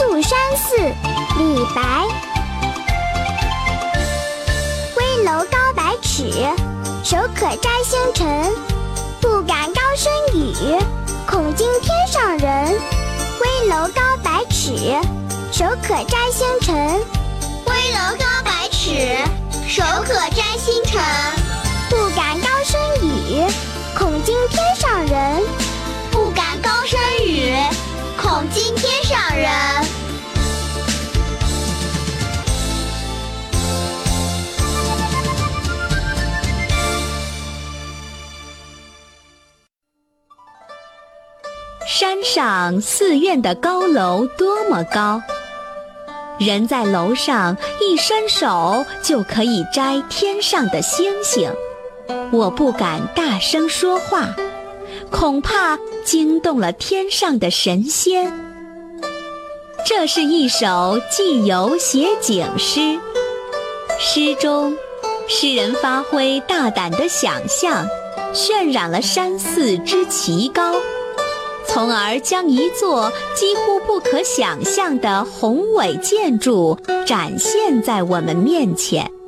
宿山寺，李白。危楼高百尺，手可摘星辰。不敢高声语，恐惊天上人。危楼高百尺，手可摘星辰。危楼山上寺院的高楼多么高！人在楼上一伸手就可以摘天上的星星。我不敢大声说话，恐怕惊动了天上的神仙。这是一首寄游写景诗，诗中诗人发挥大胆的想象，渲染了山寺之奇高。从而将一座几乎不可想象的宏伟建筑展现在我们面前。